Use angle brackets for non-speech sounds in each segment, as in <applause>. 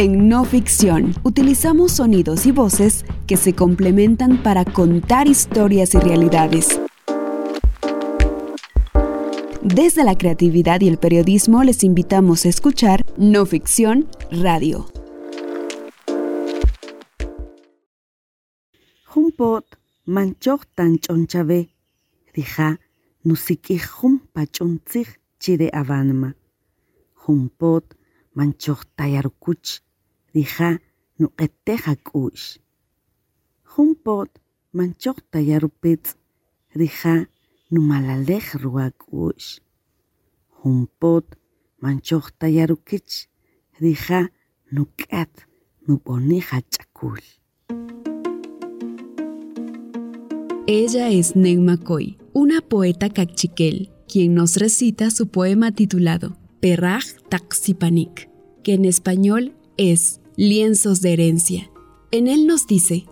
En no ficción, utilizamos sonidos y voces que se complementan para contar historias y realidades. Desde la creatividad y el periodismo les invitamos a escuchar No Ficción Radio. Humpot manchoq tan chonchabe, dija nusiki humpa chontzig chide avanma. Manchoq dija nuqeteja kush. Humpot manchoq tayarupitz, dija numalalej ruakush. Humpot manchoq tayarukich, dija nukat nuponeja chakul. Ella es Neuma Coy, una poeta cachiquel, quien nos recita su poema titulado Perraj Taxipanik, que en español es Lienzos de herencia. En él nos dice,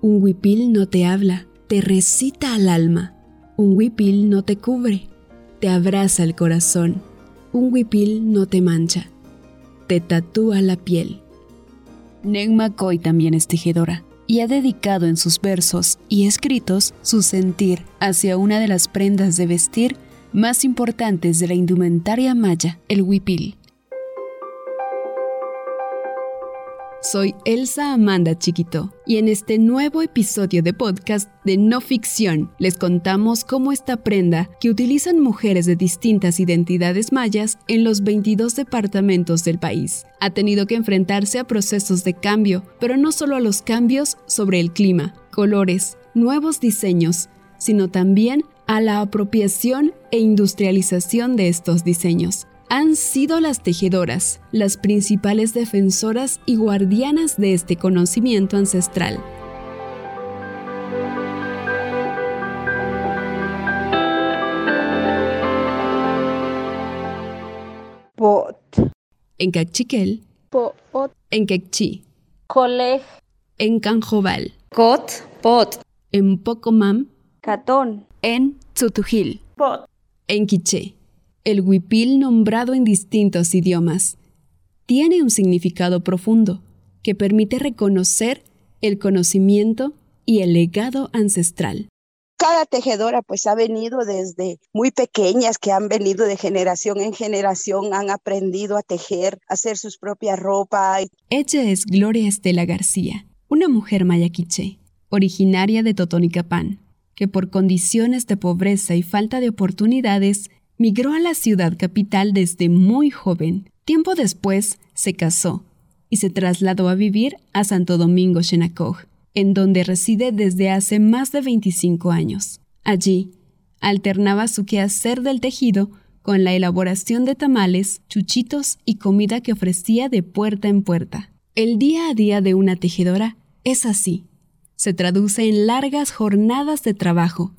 un huipil no te habla, te recita al alma. Un huipil no te cubre, te abraza el corazón. Un huipil no te mancha, te tatúa la piel. Neuma Coy también es tejedora y ha dedicado en sus versos y escritos su sentir hacia una de las prendas de vestir más importantes de la indumentaria maya, el huipil. Soy Elsa Amanda Chiquito y en este nuevo episodio de podcast de No Ficción les contamos cómo esta prenda que utilizan mujeres de distintas identidades mayas en los 22 departamentos del país. Ha tenido que enfrentarse a procesos de cambio, pero no solo a los cambios sobre el clima, colores, nuevos diseños, sino también a la apropiación e industrialización de estos diseños han sido las tejedoras las principales defensoras y guardianas de este conocimiento ancestral. Pot. En Cachiquel. Pot. En Quechí. Coleg. En Canjobal. Cot. Pot. En Pocomam. Catón. En Tzutujil. Pot. En Quiché. El huipil nombrado en distintos idiomas tiene un significado profundo que permite reconocer el conocimiento y el legado ancestral. Cada tejedora pues ha venido desde muy pequeñas que han venido de generación en generación, han aprendido a tejer, a hacer sus propias ropas. Ella es Gloria Estela García, una mujer mayaquiche, originaria de Totonicapán, que por condiciones de pobreza y falta de oportunidades migró a la ciudad capital desde muy joven. Tiempo después se casó y se trasladó a vivir a Santo Domingo, Xenacog, en donde reside desde hace más de 25 años. Allí, alternaba su quehacer del tejido con la elaboración de tamales, chuchitos y comida que ofrecía de puerta en puerta. El día a día de una tejedora es así. Se traduce en largas jornadas de trabajo,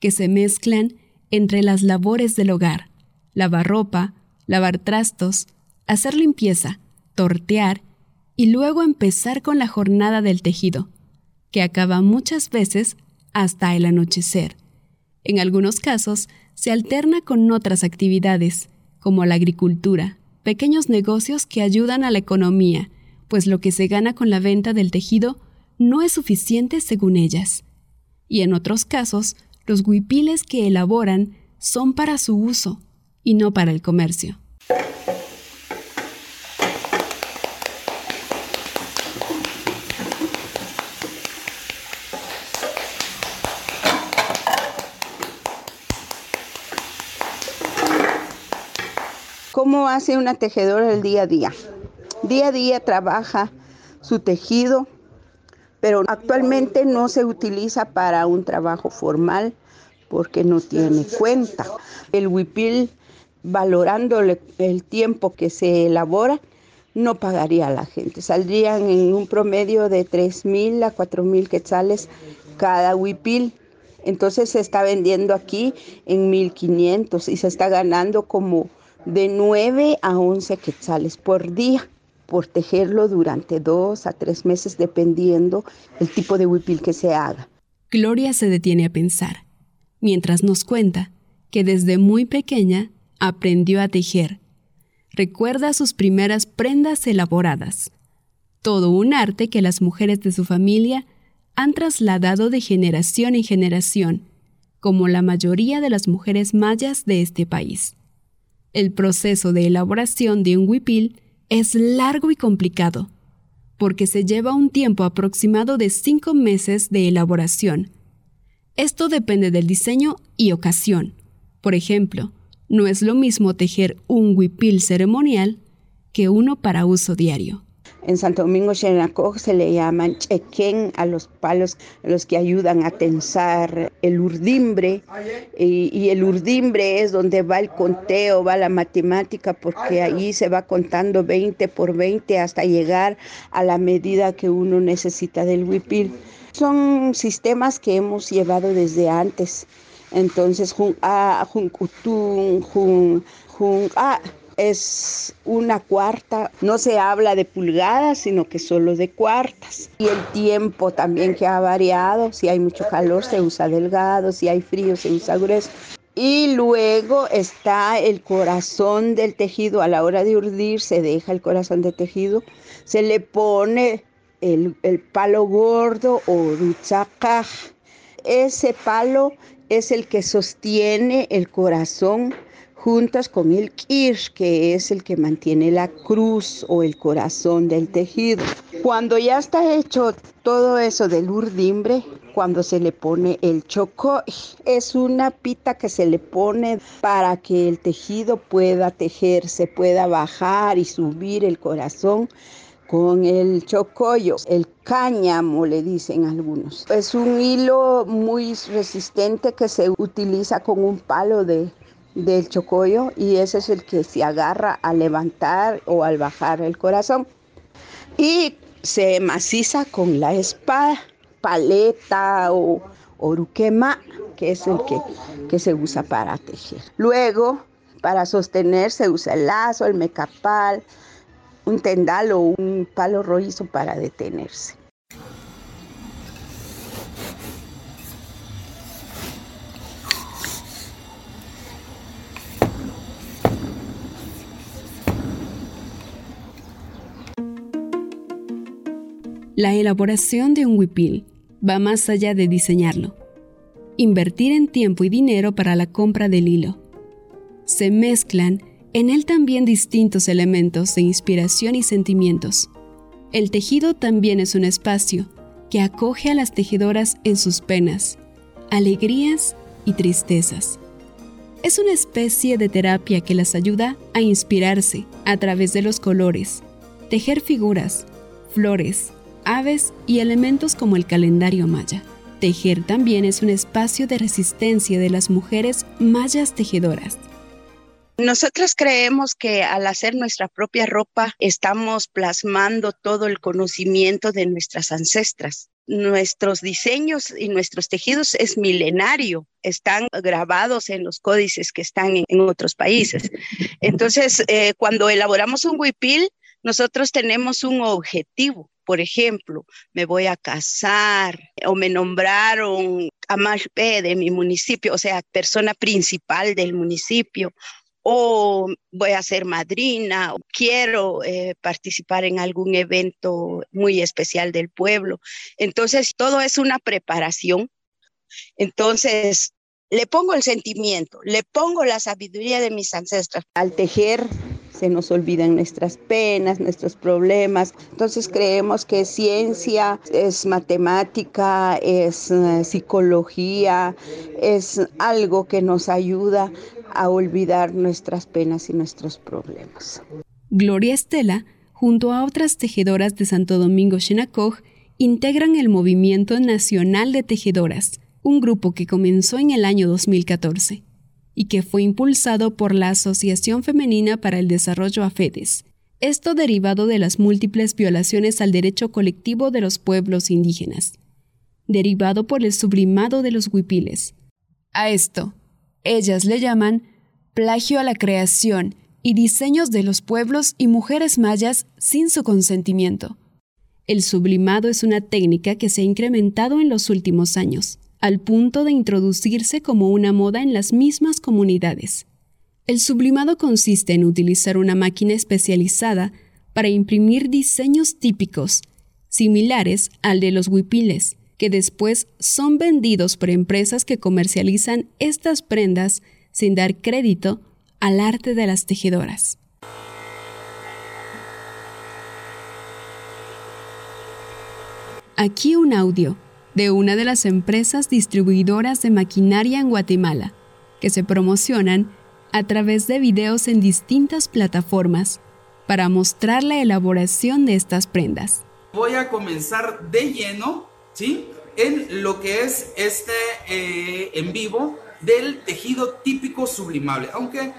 que se mezclan entre las labores del hogar, lavar ropa, lavar trastos, hacer limpieza, tortear y luego empezar con la jornada del tejido, que acaba muchas veces hasta el anochecer. En algunos casos se alterna con otras actividades, como la agricultura, pequeños negocios que ayudan a la economía, pues lo que se gana con la venta del tejido no es suficiente según ellas. Y en otros casos, los huipiles que elaboran son para su uso y no para el comercio. ¿Cómo hace una tejedora el día a día? Día a día trabaja su tejido, pero actualmente no se utiliza para un trabajo formal porque no tiene cuenta. El huipil, valorándole el tiempo que se elabora, no pagaría a la gente. Saldrían en un promedio de 3 mil a 4 mil quetzales cada huipil. Entonces se está vendiendo aquí en 1500 y se está ganando como de 9 a 11 quetzales por día por tejerlo durante dos a tres meses dependiendo el tipo de huipil que se haga. Gloria se detiene a pensar, mientras nos cuenta que desde muy pequeña aprendió a tejer. Recuerda sus primeras prendas elaboradas, todo un arte que las mujeres de su familia han trasladado de generación en generación, como la mayoría de las mujeres mayas de este país. El proceso de elaboración de un huipil es largo y complicado, porque se lleva un tiempo aproximado de cinco meses de elaboración. Esto depende del diseño y ocasión. Por ejemplo, no es lo mismo tejer un huipil ceremonial que uno para uso diario. En Santo Domingo Xenacoj se le llaman chequén a los palos los que ayudan a tensar el urdimbre y, y, el urdimbre es donde va el conteo, va la matemática porque ahí se va contando 20 por 20 hasta llegar a la medida que uno necesita del huipil. Son sistemas que hemos llevado desde antes. Entonces, jun a, jun kutun, jun, jun a, es una cuarta, no se habla de pulgadas, sino que solo de cuartas. Y el tiempo también que ha variado, si hay mucho calor se usa delgado, si hay frío se usa grueso. Y luego está el corazón del tejido, a la hora de urdir se deja el corazón de tejido, se le pone el, el palo gordo o ruchacaj. Ese palo es el que sostiene el corazón juntas con el kirsch, que es el que mantiene la cruz o el corazón del tejido. Cuando ya está hecho todo eso del urdimbre, cuando se le pone el choco, es una pita que se le pone para que el tejido pueda tejerse, pueda bajar y subir el corazón con el chocollo, el cáñamo le dicen algunos. Es un hilo muy resistente que se utiliza con un palo de del chocollo y ese es el que se agarra al levantar o al bajar el corazón. Y se maciza con la espada, paleta o oruquema, que es el que, que se usa para tejer. Luego, para sostener se usa el lazo, el mecapal, un tendal o un palo rojizo para detenerse. La elaboración de un huipil va más allá de diseñarlo. Invertir en tiempo y dinero para la compra del hilo. Se mezclan en él también distintos elementos de inspiración y sentimientos. El tejido también es un espacio que acoge a las tejedoras en sus penas, alegrías y tristezas. Es una especie de terapia que las ayuda a inspirarse a través de los colores, tejer figuras, flores, aves y elementos como el calendario maya. Tejer también es un espacio de resistencia de las mujeres mayas tejedoras. Nosotras creemos que al hacer nuestra propia ropa estamos plasmando todo el conocimiento de nuestras ancestras. Nuestros diseños y nuestros tejidos es milenario, están grabados en los códices que están en, otros países. <laughs> Entonces, eh, cuando elaboramos un huipil, nosotros tenemos un objetivo por ejemplo, me voy a casar o me nombraron Amashpe de mi municipio, o sea, persona principal del municipio, o voy a ser madrina, o quiero eh, participar en algún evento muy especial del pueblo. Entonces, todo es una preparación. Entonces, le pongo el sentimiento, le pongo la sabiduría de mis ancestros. Al tejer se nos olvidan nuestras penas, nuestros problemas. Entonces creemos que ciencia es matemática, es eh, psicología, es algo que nos ayuda a olvidar nuestras penas y nuestros problemas. Gloria Estela, junto a otras tejedoras de Santo Domingo Xenacoj, integran el Movimiento Nacional de Tejedoras, un grupo que comenzó en el año 2014 y que fue impulsado por la Asociación Femenina para el Desarrollo AFEDES, esto derivado de las múltiples violaciones al derecho colectivo de los pueblos indígenas, derivado por el sublimado de los huipiles. A esto, ellas le llaman plagio a la creación y diseños de los pueblos y mujeres mayas sin su consentimiento. El sublimado es una técnica que se ha incrementado en los últimos años al punto de introducirse como una moda en las mismas comunidades. El sublimado consiste en utilizar una máquina especializada para imprimir diseños típicos, similares al de los huipiles, que después son vendidos por empresas que comercializan estas prendas sin dar crédito al arte de las tejedoras. Aquí un audio de una de las empresas distribuidoras de maquinaria en Guatemala, que se promocionan a través de videos en distintas plataformas para mostrar la elaboración de estas prendas. Voy a comenzar de lleno, En lo que es este eh, en vivo del tejido típico sublimable, aunque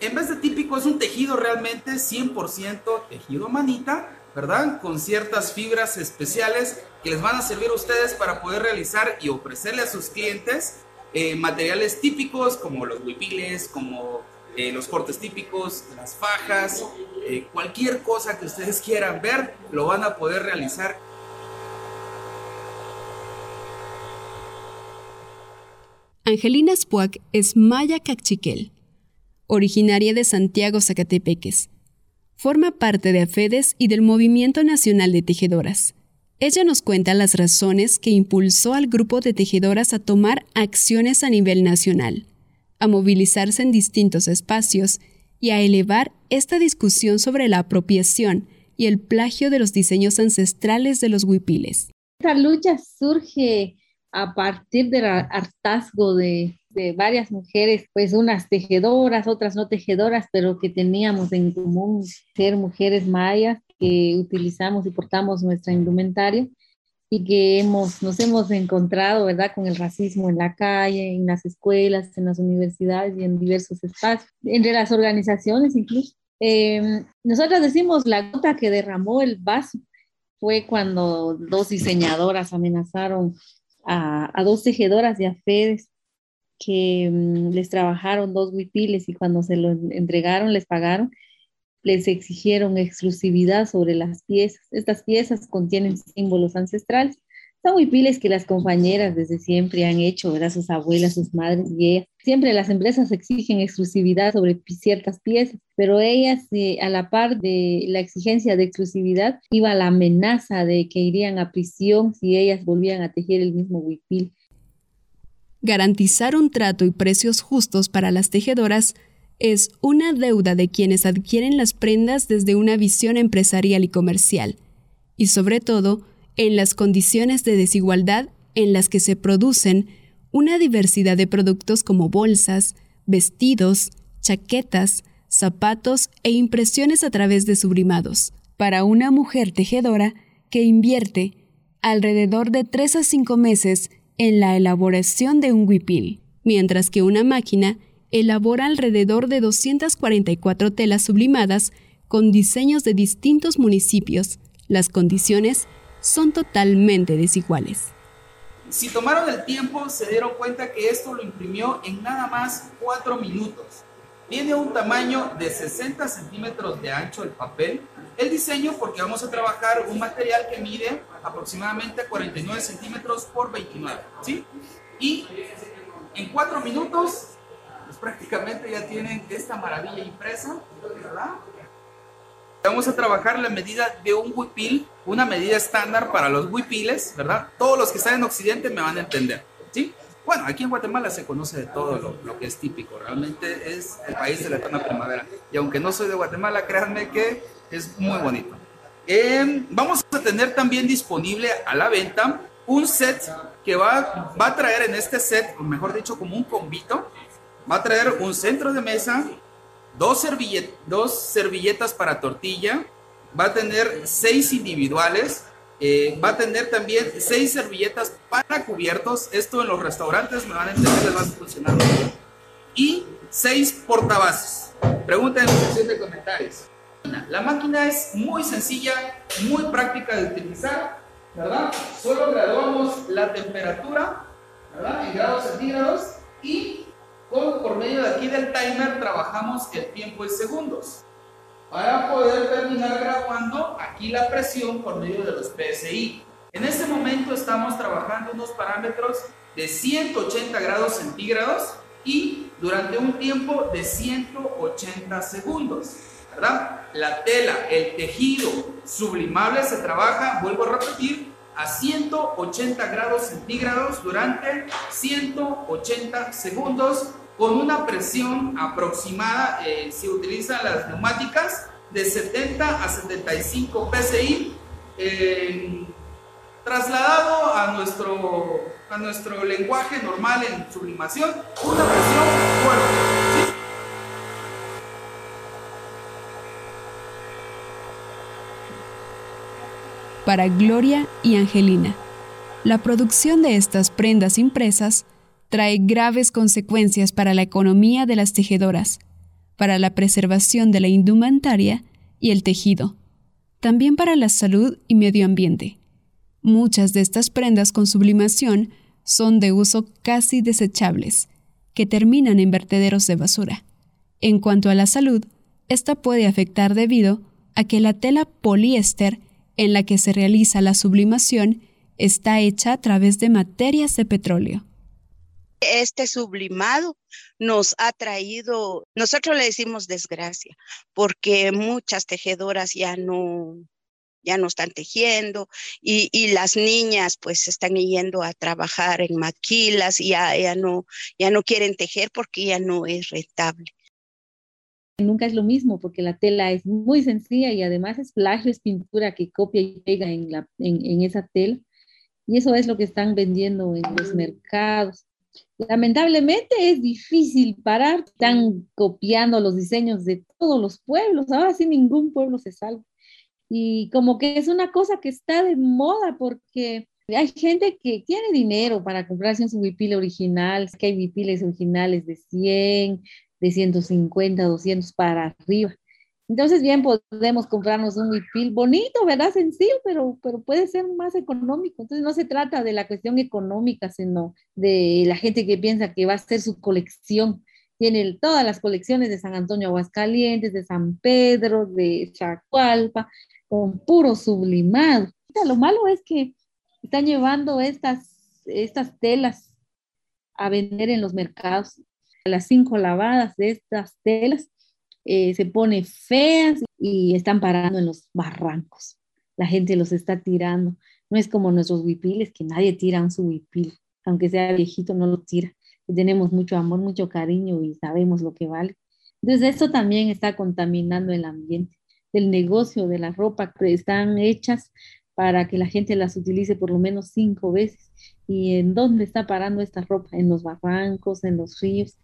en vez de típico es un tejido realmente 100% tejido manita, ¿verdad? Con ciertas fibras especiales que les van a servir a ustedes para poder realizar y ofrecerle a sus clientes eh, materiales típicos como los huipiles, como eh, los cortes típicos, las fajas, cualquier cosa que ustedes quieran ver, lo van a poder realizar. Angelina Spuac es maya cachiquel, originaria de Santiago, Zacatepeques. Forma parte de AFEDES y del Movimiento Nacional de Tejedoras. Ella nos cuenta las razones que impulsó al grupo de tejedoras a tomar acciones a nivel nacional, a movilizarse en distintos espacios y a elevar esta discusión sobre la apropiación y el plagio de los diseños ancestrales de los huipiles. Esta lucha surge a partir del hartazgo de, de varias mujeres, pues unas tejedoras, otras no tejedoras, pero que teníamos en común ser mujeres mayas que utilizamos y portamos nuestra indumentaria y que hemos, nos hemos encontrado, ¿verdad?, con el racismo en la calle, en las escuelas, en las universidades y en diversos espacios, entre las organizaciones incluso. Eh, nosotros decimos la gota que derramó el vaso fue cuando dos diseñadoras amenazaron a, a dos tejedoras de AFEDES que mm, les trabajaron dos huipiles y cuando se lo entregaron les pagaron les exigieron exclusividad sobre las piezas. Estas piezas contienen símbolos ancestrales. Son huipiles que las compañeras desde siempre han hecho, ¿verdad? Sus abuelas, sus madres y ellas. Siempre las empresas exigen exclusividad sobre ciertas piezas, pero ellas, eh, a la par de la exigencia de exclusividad, iba la amenaza de que irían a prisión si ellas volvían a tejer el mismo huipil. Garantizar un trato y precios justos para las tejedoras es una deuda de quienes adquieren las prendas desde una visión empresarial y comercial, y sobre todo en las condiciones de desigualdad en las que se producen una diversidad de productos como bolsas, vestidos, chaquetas, zapatos e impresiones a través de sublimados, para una mujer tejedora que invierte alrededor de 3 a 5 meses en la elaboración de un huipil, mientras que una máquina elabora alrededor de 244 telas sublimadas con diseños de distintos municipios. Las condiciones son totalmente desiguales. Si tomaron el tiempo, se dieron cuenta que esto lo imprimió en nada más 4 minutos. Tiene un tamaño de 60 centímetros de ancho el papel. El diseño, porque vamos a trabajar un material que mide aproximadamente 49 centímetros por 29. ¿sí? Y en 4 minutos pues prácticamente ya tienen esta maravilla impresa, ¿verdad? Vamos a trabajar la medida de un huipil, una medida estándar para los huipiles, ¿verdad? Todos los que están en Occidente me van a entender, ¿sí? Bueno, aquí en Guatemala se conoce de todo lo, lo que es típico, realmente es el país de la eterna primavera. Y aunque no soy de Guatemala, créanme que es muy bonito. Eh, vamos a tener también disponible a la venta un set que va, va a traer en este set, o mejor dicho, como un convito, va a traer un centro de mesa, dos, dos servilletas para tortilla, va a tener seis individuales, eh, va a tener también seis servilletas para cubiertos. Esto en los restaurantes me van a entender, les va a funcionar Y seis portabases. Pregunta en la sección de comentarios. La máquina es muy sencilla, muy práctica de utilizar, ¿verdad? Solo graduamos la temperatura, ¿verdad? En grados centígrados y por medio de aquí del timer trabajamos el tiempo en segundos para poder terminar grabando aquí la presión por medio de los PSI. En este momento estamos trabajando unos parámetros de 180 grados centígrados y durante un tiempo de 180 segundos, ¿verdad? la tela, el tejido sublimable se trabaja, vuelvo a repetir, a 180 grados centígrados durante 180 segundos con una presión aproximada, eh, se utilizan las neumáticas de 70 a 75 psi, trasladado a nuestro, a nuestro lenguaje normal en sublimación, una presión fuerte. Para Gloria y Angelina, la producción de estas prendas impresas trae graves consecuencias para la economía de las tejedoras, para la preservación de la indumentaria y el tejido, también para la salud y medio ambiente. Muchas de estas prendas con sublimación son de uso casi desechables, que terminan en vertederos de basura. En cuanto a la salud, esta puede afectar debido a que la tela poliéster en la que se realiza la sublimación está hecha a través de materias de petróleo. Este sublimado nos ha traído, nosotros le decimos desgracia, porque muchas tejedoras ya no, ya no están tejiendo y, las niñas pues están yendo a trabajar en maquilas y ya, ya, no, ya no quieren tejer porque ya no es rentable. Nunca es lo mismo porque la tela es muy sencilla y además es plagio, es pintura que copia y pega en, la, en, esa tela. Y eso es lo que están vendiendo en los mercados. Lamentablemente es difícil parar, están copiando los diseños de todos los pueblos, ahora sí ningún pueblo se salva. Y como que es una cosa que está de moda porque hay gente que tiene dinero para comprarse un huipil original, que hay huipiles originales de 100, de 150, 200 para arriba. Entonces, bien, podemos comprarnos un huipil bonito, ¿verdad? Sencillo, pero, pero puede ser más económico. Entonces, no se trata de la cuestión económica, sino de la gente que piensa que va a ser su colección. Tiene todas las colecciones de San Antonio Aguascalientes, de San Pedro, de Chacualpa, con puro sublimado. Lo malo es que están llevando estas, estas telas a vender en los mercados las cinco lavadas de estas telas eh, se pone feas y están parando en los barrancos. La gente los está tirando. No es como nuestros huipiles, que nadie tira un su huipil, aunque sea viejito, no lo tira. Tenemos mucho amor, mucho cariño y sabemos lo que vale. Entonces, esto también está contaminando el ambiente. El negocio de la ropa que están hechas para que la gente las utilice por lo menos cinco veces. ¿Y en dónde está parando esta ropa? En los barrancos, en los ríos.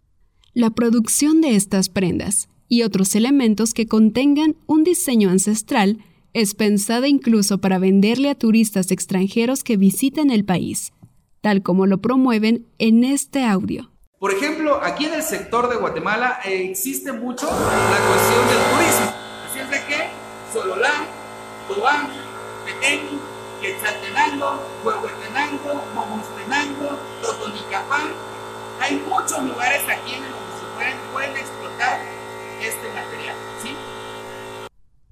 La producción de estas prendas y otros elementos que contengan un diseño ancestral es pensada incluso para venderle a turistas extranjeros que visiten el país, tal como lo promueven en este audio. Por ejemplo, aquí en el sector de Guatemala eh, existe mucho la cuestión del turismo. Así es de que Sololán, Tobán, Petén, Quetzaltenango, Huehuetenango, Momostenango, Totonicapán, hay muchos lugares aquí en el pueden, explotar este material. ¿sí?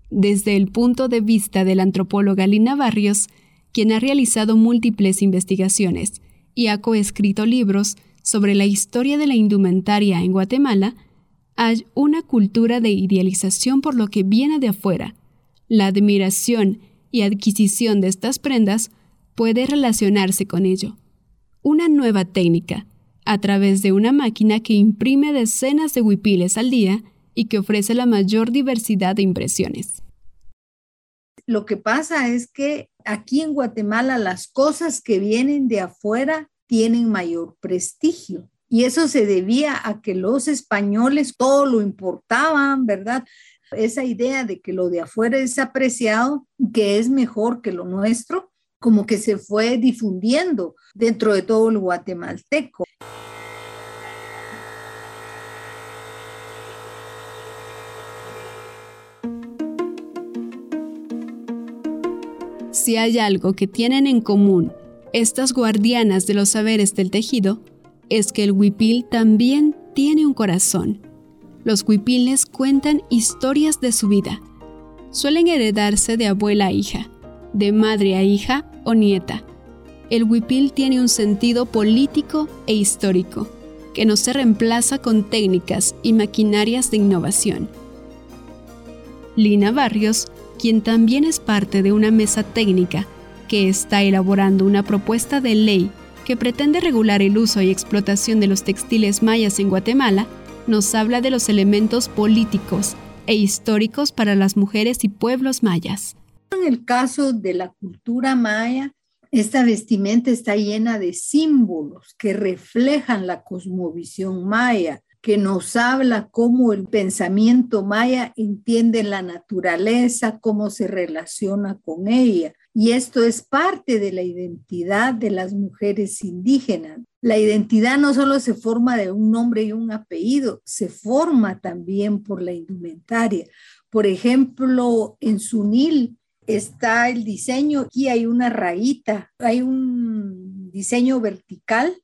Desde el punto de vista de la antropóloga Lina Barrios, quien ha realizado múltiples investigaciones y ha coescrito libros sobre la historia de la indumentaria en Guatemala, hay una cultura de idealización por lo que viene de afuera. La admiración y adquisición de estas prendas puede relacionarse con ello. Una nueva técnica, a través de una máquina que imprime decenas de huipiles al día y que ofrece la mayor diversidad de impresiones. Lo que pasa es que aquí en Guatemala las cosas que vienen de afuera tienen mayor prestigio. Y eso se debía a que los españoles todo lo importaban, ¿verdad? Esa idea de que lo de afuera es apreciado, que es mejor que lo nuestro, como que se fue difundiendo dentro de todo el guatemalteco. Si hay algo que tienen en común estas guardianas de los saberes del tejido, es que el huipil también tiene un corazón. Los huipiles cuentan historias de su vida. Suelen heredarse de abuela a hija, de madre a hija o nieta. El huipil tiene un sentido político e histórico, que no se reemplaza con técnicas y maquinarias de innovación. Lina Barrios, quien también es parte de una mesa técnica que está elaborando una propuesta de ley que pretende regular el uso y explotación de los textiles mayas en Guatemala, nos habla de los elementos políticos e históricos para las mujeres y pueblos mayas. En el caso de la cultura maya, esta vestimenta está llena de símbolos que reflejan la cosmovisión maya, que nos habla cómo el pensamiento maya entiende la naturaleza, cómo se relaciona con ella. Y esto es parte de la identidad de las mujeres indígenas. La identidad no solo se forma de un nombre y un apellido, se forma también por la indumentaria. Por ejemplo, en Sunil está el diseño, aquí hay una rayita, hay un diseño vertical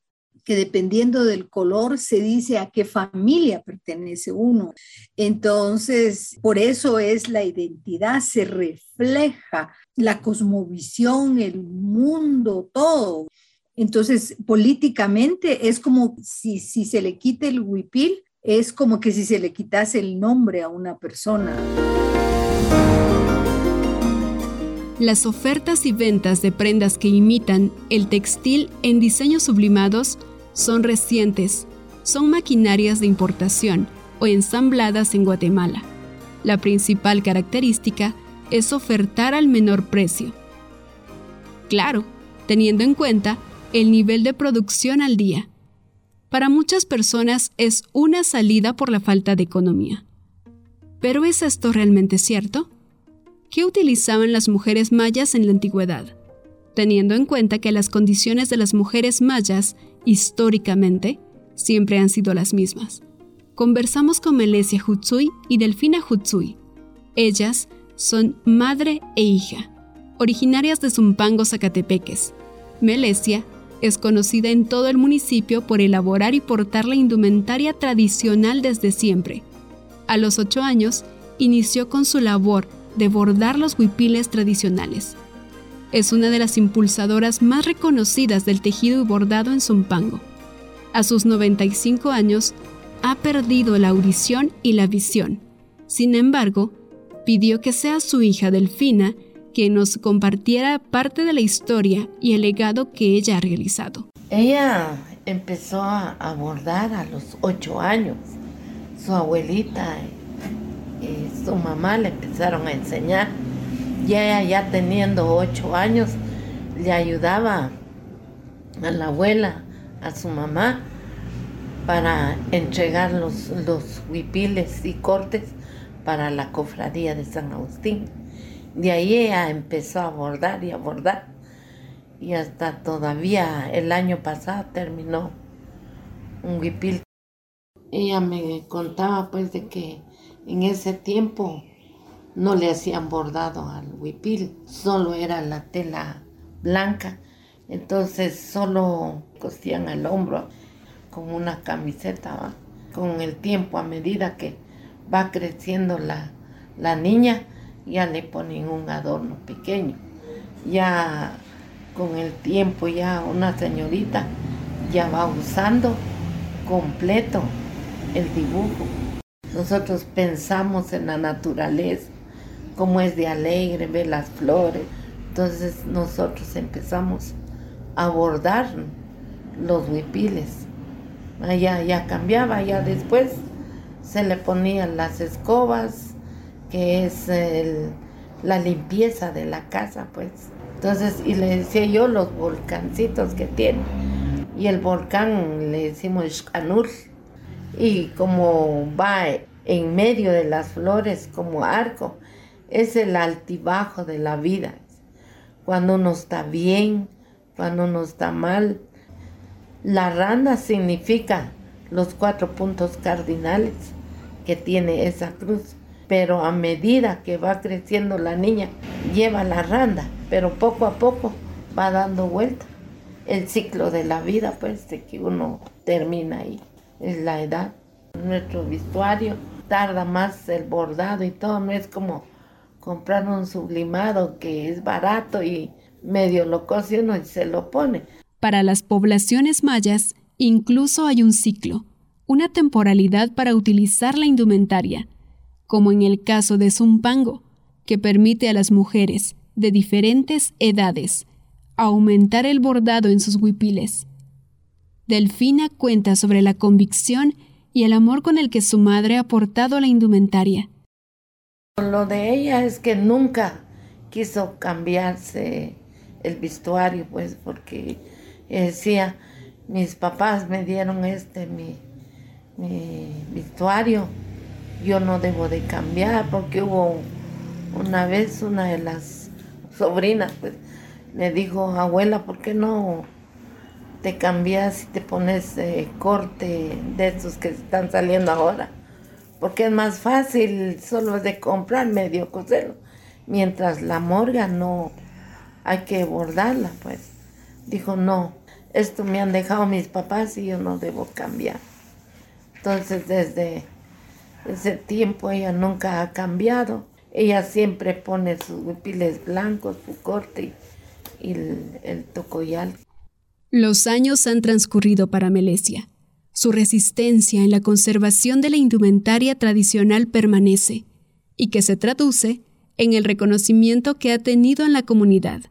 que dependiendo del color se dice a qué familia pertenece uno. Entonces, por eso es la identidad, se refleja la cosmovisión, el mundo, todo. Entonces, políticamente es como si, si se le quite el huipil, es como que si se le quitase el nombre a una persona. Las ofertas y ventas de prendas que imitan el textil en diseños sublimados son recientes, son maquinarias de importación o ensambladas en Guatemala. La principal característica es ofertar al menor precio. Claro, teniendo en cuenta el nivel de producción al día. Para muchas personas es una salida por la falta de economía. ¿Pero es esto realmente cierto? ¿Qué utilizaban las mujeres mayas en la antigüedad? Teniendo en cuenta que las condiciones de las mujeres mayas históricamente, siempre han sido las mismas. Conversamos con Melesia Hutsui y Delfina Hutsui. Ellas son madre e hija, originarias de Zumpango, Zacatepeques. Melesia es conocida en todo el municipio por elaborar y portar la indumentaria tradicional desde siempre. A los ocho años, inició con su labor de bordar los huipiles tradicionales. Es una de las impulsadoras más reconocidas del tejido y bordado en Zumpango. A sus 95 años, ha perdido la audición y la visión. Sin embargo, pidió que sea su hija Delfina que nos compartiera parte de la historia y el legado que ella ha realizado. Ella empezó a bordar a los ocho años. Su abuelita y su mamá le empezaron a enseñar y ella ya teniendo ocho años le ayudaba a la abuela, a su mamá, para entregar los, los huipiles y cortes para la cofradía de San Agustín. De ahí ella empezó a bordar y a bordar. Y hasta todavía el año pasado terminó un huipil. Ella me contaba pues de que en ese tiempo no le hacían bordado al huipil, solo era la tela blanca, entonces solo cosían al hombro con una camiseta. Con el tiempo, a medida que va creciendo la, la niña, ya le ponen un adorno pequeño. Ya con el tiempo, ya una señorita ya va usando completo el dibujo. Nosotros pensamos en la naturaleza cómo es de alegre, ver las flores. Entonces nosotros empezamos a bordar los huipiles. Ya, ya cambiaba, ya después se le ponían las escobas, que es la limpieza de la casa, pues. Entonces, y le decía yo los volcancitos que tiene. Y el volcán le decimos Shkanur. Y como va en medio de las flores como arco, es el altibajo de la vida. Cuando uno está bien, cuando uno está mal. La randa significa los cuatro puntos cardinales que tiene esa cruz. Pero a medida que va creciendo la niña, lleva la randa, pero poco a poco va dando vuelta. El ciclo de la vida, pues, de que uno termina ahí, es la edad. Nuestro vestuario tarda más el bordado y todo, no es como comprar un sublimado que es barato y medio lo cose y se lo pone. Para las poblaciones mayas, incluso hay un ciclo, una temporalidad para utilizar la indumentaria. como en el caso de Zumpango, que permite a las mujeres de diferentes edades aumentar el bordado en sus huipiles. Delfina cuenta sobre la convicción y el amor con el que su madre ha portado la indumentaria. Lo de ella es que nunca quiso cambiarse el vestuario, pues, porque decía, mis papás me dieron este, mi, vestuario, yo no debo de cambiar, porque hubo una vez una de las sobrinas, pues, me dijo, abuela, ¿por qué no te cambias y te pones eh, corte de esos que están saliendo ahora? Porque es más fácil solo de comprar medio coserlo, mientras la morga no hay que bordarla, pues. Dijo, no, esto me han dejado mis papás y yo no debo cambiar. Entonces desde ese tiempo ella nunca ha cambiado. Ella siempre pone sus huipiles blancos, su corte y el, el tocoyal. Los años han transcurrido para Melesia. Su resistencia en la conservación de la indumentaria tradicional permanece y que se traduce en el reconocimiento que ha tenido en la comunidad.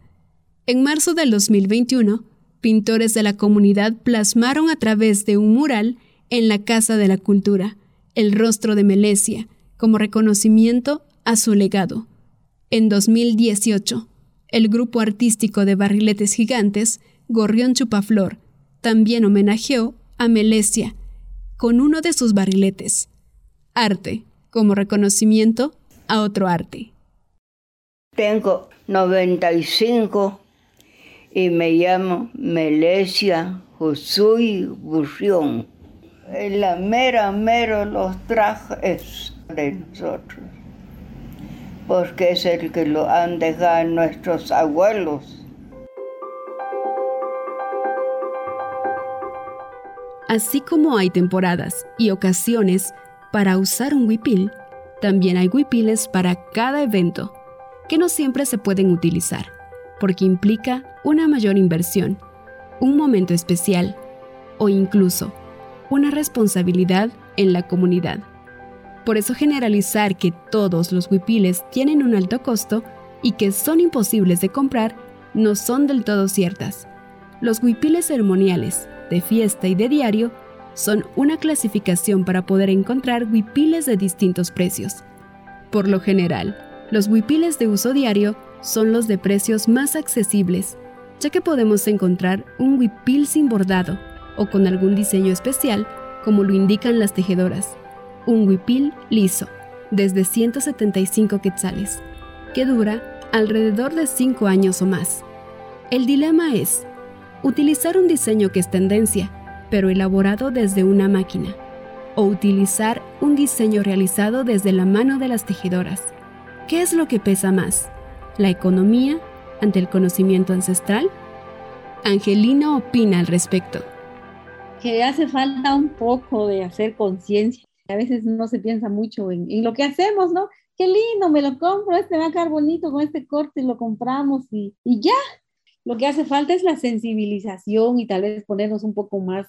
En marzo del 2021, pintores de la comunidad plasmaron a través de un mural en la Casa de la Cultura el rostro de Melesia como reconocimiento a su legado. En 2018, el grupo artístico de barriletes gigantes, Gorrión Chupaflor, también homenajeó a Melesia con uno de sus barriletes. Arte, como reconocimiento a otro arte. Tengo 95 y me llamo Melesia Josuy Burrión. La mera, mero los trajes de nosotros, porque es el que lo han dejado nuestros abuelos. Así como hay temporadas y ocasiones para usar un huipil, también hay huipiles para cada evento, que no siempre se pueden utilizar porque implica una mayor inversión, un momento especial o incluso una responsabilidad en la comunidad. Por eso generalizar que todos los huipiles tienen un alto costo y que son imposibles de comprar no son del todo ciertas. Los huipiles ceremoniales, de fiesta y de diario, son una clasificación para poder encontrar huipiles de distintos precios. Por lo general, los huipiles de uso diario son los de precios más accesibles, ya que podemos encontrar un huipil sin bordado o con algún diseño especial, como lo indican las tejedoras. Un huipil liso, desde 175 quetzales, que dura alrededor de 5 años o más. El dilema es utilizar un diseño que es tendencia, pero elaborado desde una máquina, o utilizar un diseño realizado desde la mano de las tejedoras. ¿Qué es lo que pesa más? la economía ante el conocimiento ancestral? Angelina opina al respecto. Que hace falta un poco de hacer conciencia. A veces no se piensa mucho en, lo que hacemos, ¿no? Qué lindo, me lo compro, este va a quedar bonito con este corte, lo compramos y, y ya. Lo que hace falta es la sensibilización y tal vez ponernos un poco más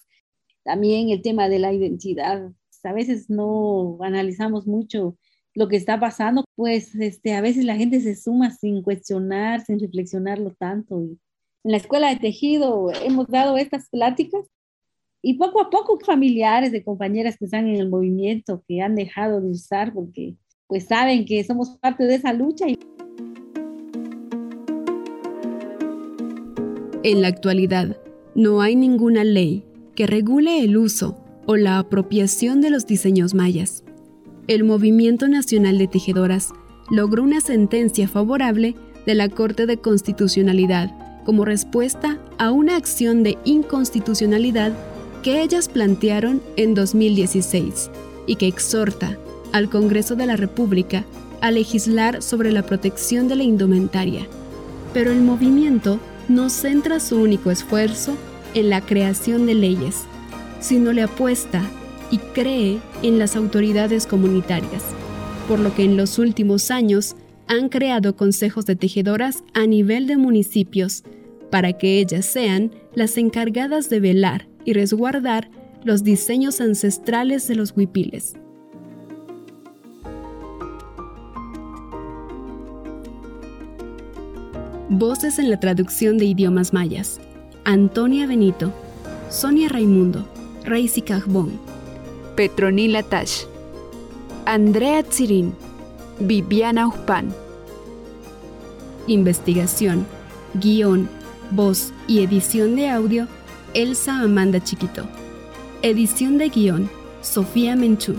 también el tema de la identidad. A veces no analizamos mucho lo que está pasando, pues este, a veces la gente se suma sin cuestionar, sin reflexionarlo tanto. Y en la escuela de tejido hemos dado estas pláticas y poco a poco familiares de compañeras que están en el movimiento, que han dejado de usar porque pues saben que somos parte de esa lucha. En la actualidad, no hay ninguna ley que regule el uso o la apropiación de los diseños mayas el Movimiento Nacional de Tejedoras logró una sentencia favorable de la Corte de Constitucionalidad como respuesta a una acción de inconstitucionalidad que ellas plantearon en 2016 y que exhorta al Congreso de la República a legislar sobre la protección de la indumentaria. Pero el movimiento no centra su único esfuerzo en la creación de leyes, sino le apuesta y cree en las autoridades comunitarias, por lo que en los últimos años han creado consejos de tejedoras a nivel de municipios para que ellas sean las encargadas de velar y resguardar los diseños ancestrales de los huipiles. Voces en la traducción de idiomas mayas. Antonia Benito, Sonia Raimundo, Reisi Cajbón, Petronila Tash, Andrea Tsirin, Viviana Ujpan. Investigación, guion, voz y edición de audio, Elsa Amanda Chiquito. Edición de guion, Sofía Menchú.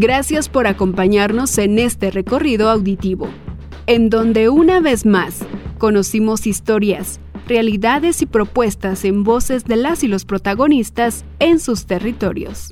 Gracias por acompañarnos en este recorrido auditivo, en donde una vez más conocimos historias, realidades y propuestas en voces de las y los protagonistas en sus territorios.